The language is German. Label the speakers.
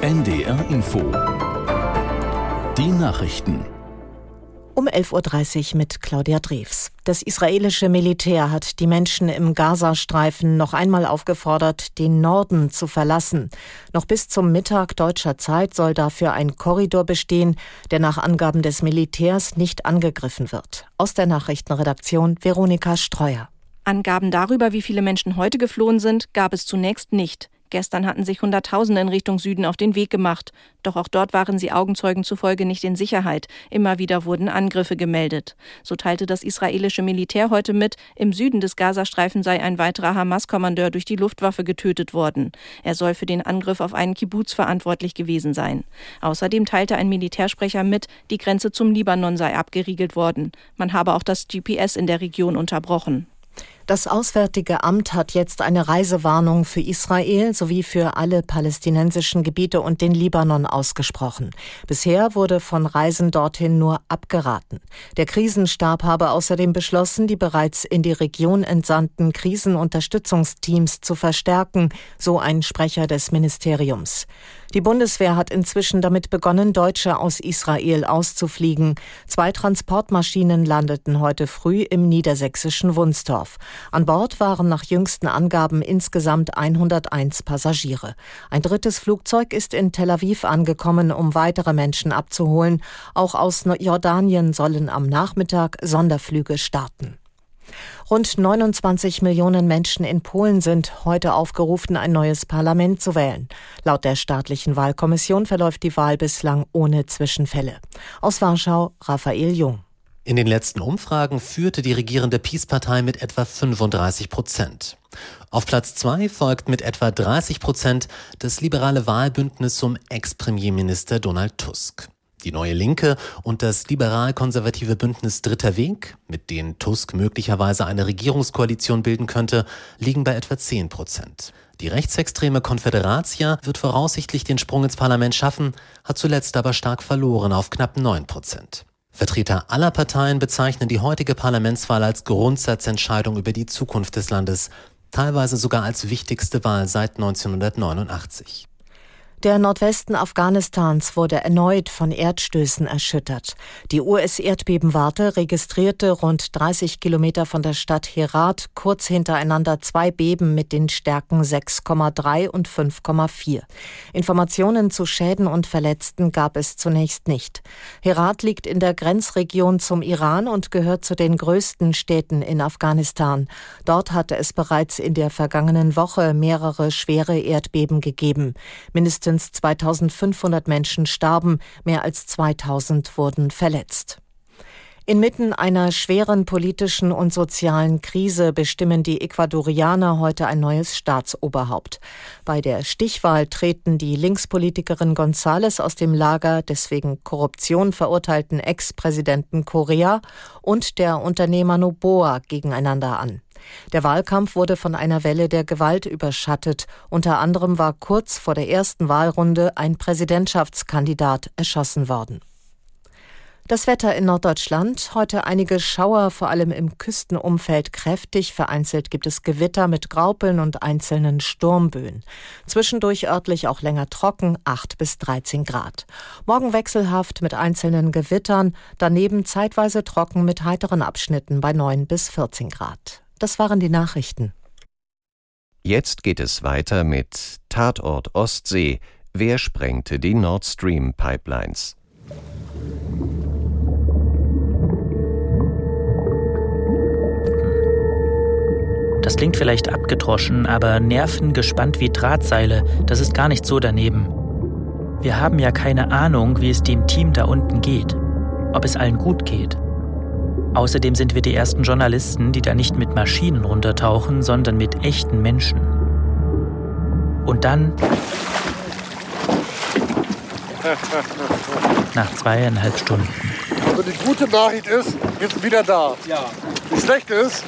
Speaker 1: NDR Info. Die Nachrichten.
Speaker 2: Um 11.30 Uhr mit Claudia Drews. Das israelische Militär hat die Menschen im Gazastreifen noch einmal aufgefordert, den Norden zu verlassen. Noch bis zum Mittag deutscher Zeit soll dafür ein Korridor bestehen, der nach Angaben des Militärs nicht angegriffen wird. Aus der Nachrichtenredaktion Veronika Streuer.
Speaker 3: Angaben darüber, wie viele Menschen heute geflohen sind, gab es zunächst nicht. Gestern hatten sich Hunderttausende in Richtung Süden auf den Weg gemacht. Doch auch dort waren sie Augenzeugen zufolge nicht in Sicherheit. Immer wieder wurden Angriffe gemeldet. So teilte das israelische Militär heute mit, im Süden des Gazastreifen sei ein weiterer Hamas-Kommandeur durch die Luftwaffe getötet worden. Er soll für den Angriff auf einen Kibbutz verantwortlich gewesen sein. Außerdem teilte ein Militärsprecher mit, die Grenze zum Libanon sei abgeriegelt worden. Man habe auch das GPS in der Region unterbrochen.
Speaker 2: Das Auswärtige Amt hat jetzt eine Reisewarnung für Israel sowie für alle palästinensischen Gebiete und den Libanon ausgesprochen. Bisher wurde von Reisen dorthin nur abgeraten. Der Krisenstab habe außerdem beschlossen, die bereits in die Region entsandten Krisenunterstützungsteams zu verstärken, so ein Sprecher des Ministeriums. Die Bundeswehr hat inzwischen damit begonnen, Deutsche aus Israel auszufliegen. Zwei Transportmaschinen landeten heute früh im niedersächsischen Wunstorf. An Bord waren nach jüngsten Angaben insgesamt 101 Passagiere. Ein drittes Flugzeug ist in Tel Aviv angekommen, um weitere Menschen abzuholen. Auch aus Jordanien sollen am Nachmittag Sonderflüge starten. Rund 29 Millionen Menschen in Polen sind heute aufgerufen, ein neues Parlament zu wählen. Laut der staatlichen Wahlkommission verläuft die Wahl bislang ohne Zwischenfälle. Aus Warschau Raphael Jung.
Speaker 4: In den letzten Umfragen führte die regierende Peace-Partei mit etwa 35 Prozent. Auf Platz zwei folgt mit etwa 30 Prozent das liberale Wahlbündnis zum Ex-Premierminister Donald Tusk. Die neue Linke und das liberal-konservative Bündnis Dritter Weg, mit denen Tusk möglicherweise eine Regierungskoalition bilden könnte, liegen bei etwa 10 Prozent. Die rechtsextreme Konföderatia wird voraussichtlich den Sprung ins Parlament schaffen, hat zuletzt aber stark verloren auf knapp 9 Prozent. Vertreter aller Parteien bezeichnen die heutige Parlamentswahl als Grundsatzentscheidung über die Zukunft des Landes, teilweise sogar als wichtigste Wahl seit 1989.
Speaker 2: Der Nordwesten Afghanistans wurde erneut von Erdstößen erschüttert. Die US-Erdbebenwarte registrierte rund 30 Kilometer von der Stadt Herat kurz hintereinander zwei Beben mit den Stärken 6,3 und 5,4. Informationen zu Schäden und Verletzten gab es zunächst nicht. Herat liegt in der Grenzregion zum Iran und gehört zu den größten Städten in Afghanistan. Dort hatte es bereits in der vergangenen Woche mehrere schwere Erdbeben gegeben. Minister Mindestens 2500 Menschen starben, mehr als 2000 wurden verletzt. Inmitten einer schweren politischen und sozialen Krise bestimmen die Ecuadorianer heute ein neues Staatsoberhaupt. Bei der Stichwahl treten die Linkspolitikerin González aus dem Lager des wegen Korruption verurteilten Ex-Präsidenten Correa und der Unternehmer Noboa gegeneinander an. Der Wahlkampf wurde von einer Welle der Gewalt überschattet. Unter anderem war kurz vor der ersten Wahlrunde ein Präsidentschaftskandidat erschossen worden. Das Wetter in Norddeutschland. Heute einige Schauer, vor allem im Küstenumfeld kräftig. Vereinzelt gibt es Gewitter mit Graupeln und einzelnen Sturmböen. Zwischendurch örtlich auch länger trocken, 8 bis 13 Grad. Morgen wechselhaft mit einzelnen Gewittern, daneben zeitweise trocken mit heiteren Abschnitten bei 9 bis 14 Grad. Das waren die Nachrichten.
Speaker 5: Jetzt geht es weiter mit Tatort Ostsee. Wer sprengte die Nord Stream Pipelines?
Speaker 6: Das klingt vielleicht abgedroschen, aber Nerven gespannt wie Drahtseile, das ist gar nicht so daneben. Wir haben ja keine Ahnung, wie es dem Team da unten geht, ob es allen gut geht. Außerdem sind wir die ersten Journalisten, die da nicht mit Maschinen runtertauchen, sondern mit echten Menschen. Und dann, nach zweieinhalb Stunden.
Speaker 7: Also die gute Nachricht ist, wir sind wieder da. Ja. Die schlechte ist,